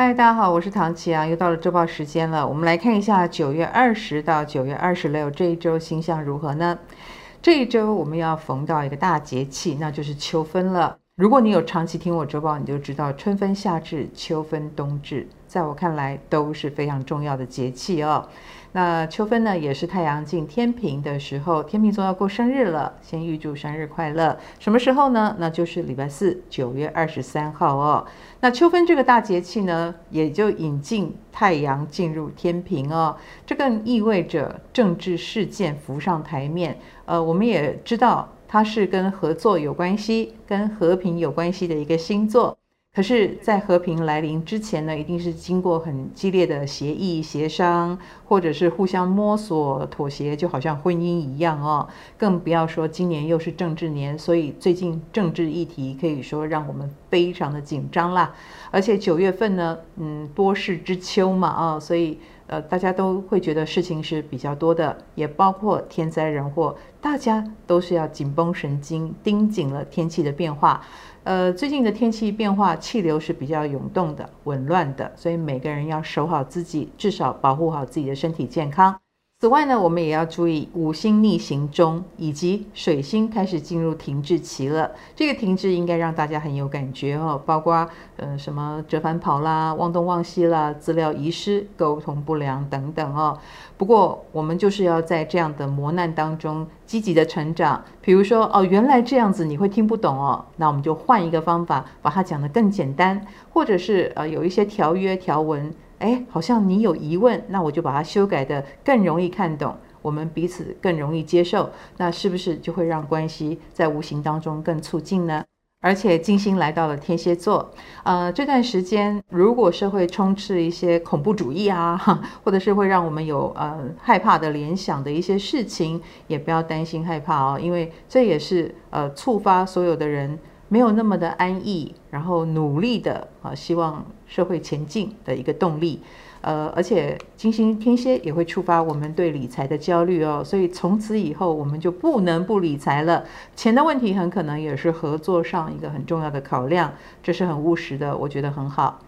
嗨，大家好，我是唐琪啊，又到了周报时间了。我们来看一下九月二十到九月二十六这一周星象如何呢？这一周我们要逢到一个大节气，那就是秋分了。如果你有长期听我周报，你就知道春分、夏至、秋分、冬至，在我看来都是非常重要的节气哦。那秋分呢，也是太阳进天秤的时候，天秤座要过生日了，先预祝生日快乐。什么时候呢？那就是礼拜四，九月二十三号哦。那秋分这个大节气呢，也就引进太阳进入天秤哦，这更意味着政治事件浮上台面。呃，我们也知道它是跟合作有关系、跟和平有关系的一个星座。可是，在和平来临之前呢，一定是经过很激烈的协议、协商，或者是互相摸索、妥协，就好像婚姻一样哦。更不要说今年又是政治年，所以最近政治议题可以说让我们非常的紧张啦。而且九月份呢，嗯，多事之秋嘛，啊，所以呃，大家都会觉得事情是比较多的，也包括天灾人祸，大家都是要紧绷神经，盯紧了天气的变化。呃，最近的天气变化，气流是比较涌动的、紊乱的，所以每个人要守好自己，至少保护好自己的身体健康。此外呢，我们也要注意五星逆行中，以及水星开始进入停滞期了。这个停滞应该让大家很有感觉哦，包括呃什么折返跑啦、忘东忘西啦、资料遗失、沟通不良等等哦。不过我们就是要在这样的磨难当中积极的成长。比如说哦，原来这样子你会听不懂哦，那我们就换一个方法把它讲得更简单，或者是呃有一些条约条文。哎，好像你有疑问，那我就把它修改得更容易看懂，我们彼此更容易接受，那是不是就会让关系在无形当中更促进呢？而且金星来到了天蝎座，呃，这段时间如果社会充斥一些恐怖主义啊，或者是会让我们有呃害怕的联想的一些事情，也不要担心害怕哦，因为这也是呃触发所有的人。没有那么的安逸，然后努力的啊，希望社会前进的一个动力，呃，而且金星天蝎也会触发我们对理财的焦虑哦，所以从此以后我们就不能不理财了。钱的问题很可能也是合作上一个很重要的考量，这是很务实的，我觉得很好。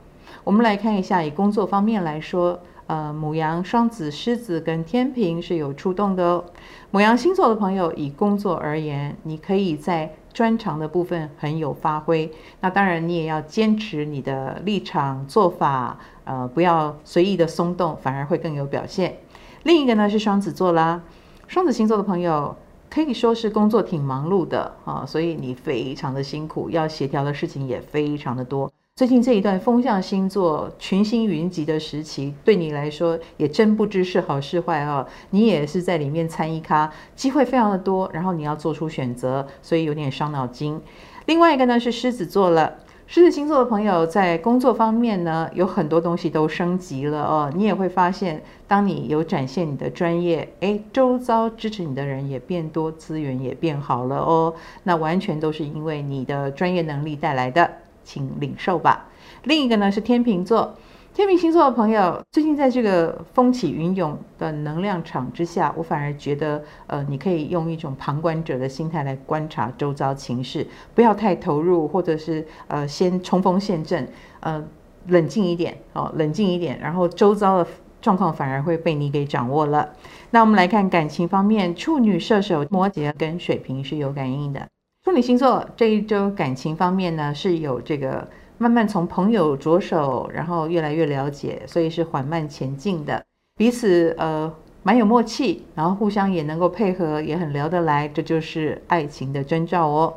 我们来看一下，以工作方面来说，呃，母羊、双子、狮子跟天秤是有出动的哦。母羊星座的朋友，以工作而言，你可以在专长的部分很有发挥，那当然你也要坚持你的立场做法，呃，不要随意的松动，反而会更有表现。另一个呢是双子座啦，双子星座的朋友可以说是工作挺忙碌的啊，所以你非常的辛苦，要协调的事情也非常的多。最近这一段风象星座群星云集的时期，对你来说也真不知是好是坏哦。你也是在里面参一咖，机会非常的多，然后你要做出选择，所以有点伤脑筋。另外一个呢是狮子座了，狮子星座的朋友在工作方面呢有很多东西都升级了哦。你也会发现，当你有展现你的专业，诶，周遭支持你的人也变多，资源也变好了哦。那完全都是因为你的专业能力带来的。请领受吧。另一个呢是天秤座，天秤星座的朋友，最近在这个风起云涌的能量场之下，我反而觉得，呃，你可以用一种旁观者的心态来观察周遭情势，不要太投入，或者是呃先冲锋陷阵，呃，冷静一点哦，冷静一点，然后周遭的状况反而会被你给掌握了。那我们来看感情方面，处女、射手、摩羯跟水瓶是有感应的。处女星座这一周感情方面呢，是有这个慢慢从朋友着手，然后越来越了解，所以是缓慢前进的，彼此呃蛮有默契，然后互相也能够配合，也很聊得来，这就是爱情的征兆哦。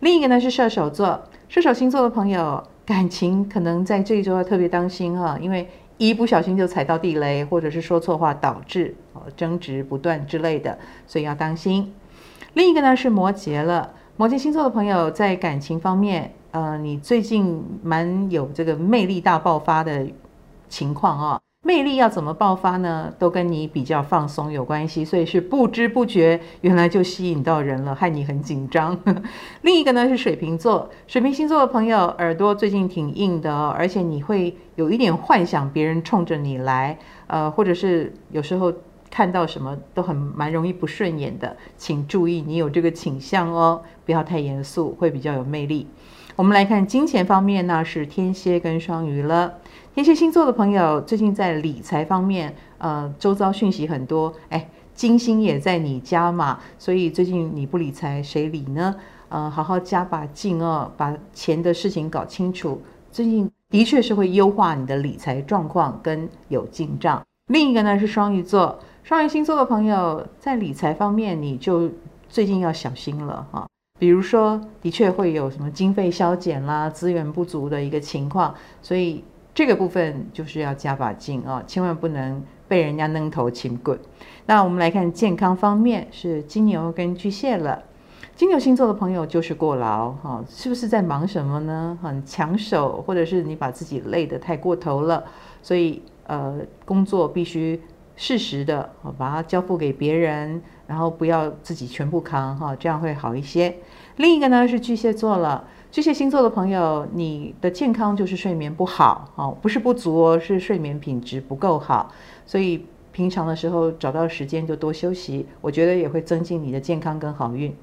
另一个呢是射手座，射手星座的朋友感情可能在这一周要特别当心哈，因为一不小心就踩到地雷，或者是说错话导致呃争执不断之类的，所以要当心。另一个呢是摩羯了。摩羯星座的朋友在感情方面，呃，你最近蛮有这个魅力大爆发的情况啊、魅力要怎么爆发呢？都跟你比较放松有关系，所以是不知不觉原来就吸引到人了，害你很紧张。另一个呢是水瓶座，水瓶星座的朋友耳朵最近挺硬的哦，而且你会有一点幻想别人冲着你来，呃，或者是有时候。看到什么都很蛮容易不顺眼的，请注意你有这个倾向哦，不要太严肃，会比较有魅力。我们来看金钱方面呢，是天蝎跟双鱼了。天蝎星座的朋友最近在理财方面，呃，周遭讯息很多，哎，金星也在你家嘛，所以最近你不理财，谁理呢？呃，好好加把劲哦，把钱的事情搞清楚。最近的确是会优化你的理财状况跟有进账。另一个呢是双鱼座，双鱼星座的朋友在理财方面，你就最近要小心了哈。比如说，的确会有什么经费削减啦、资源不足的一个情况，所以这个部分就是要加把劲啊，千万不能被人家扔头轻棍。那我们来看健康方面，是金牛跟巨蟹了。金牛星座的朋友就是过劳哈，是不是在忙什么呢？很抢手，或者是你把自己累得太过头了，所以呃，工作必须适时的把它交付给别人。然后不要自己全部扛哈，这样会好一些。另一个呢是巨蟹座了，巨蟹星座的朋友，你的健康就是睡眠不好哦，不是不足哦，是睡眠品质不够好。所以平常的时候找到时间就多休息，我觉得也会增进你的健康跟好运。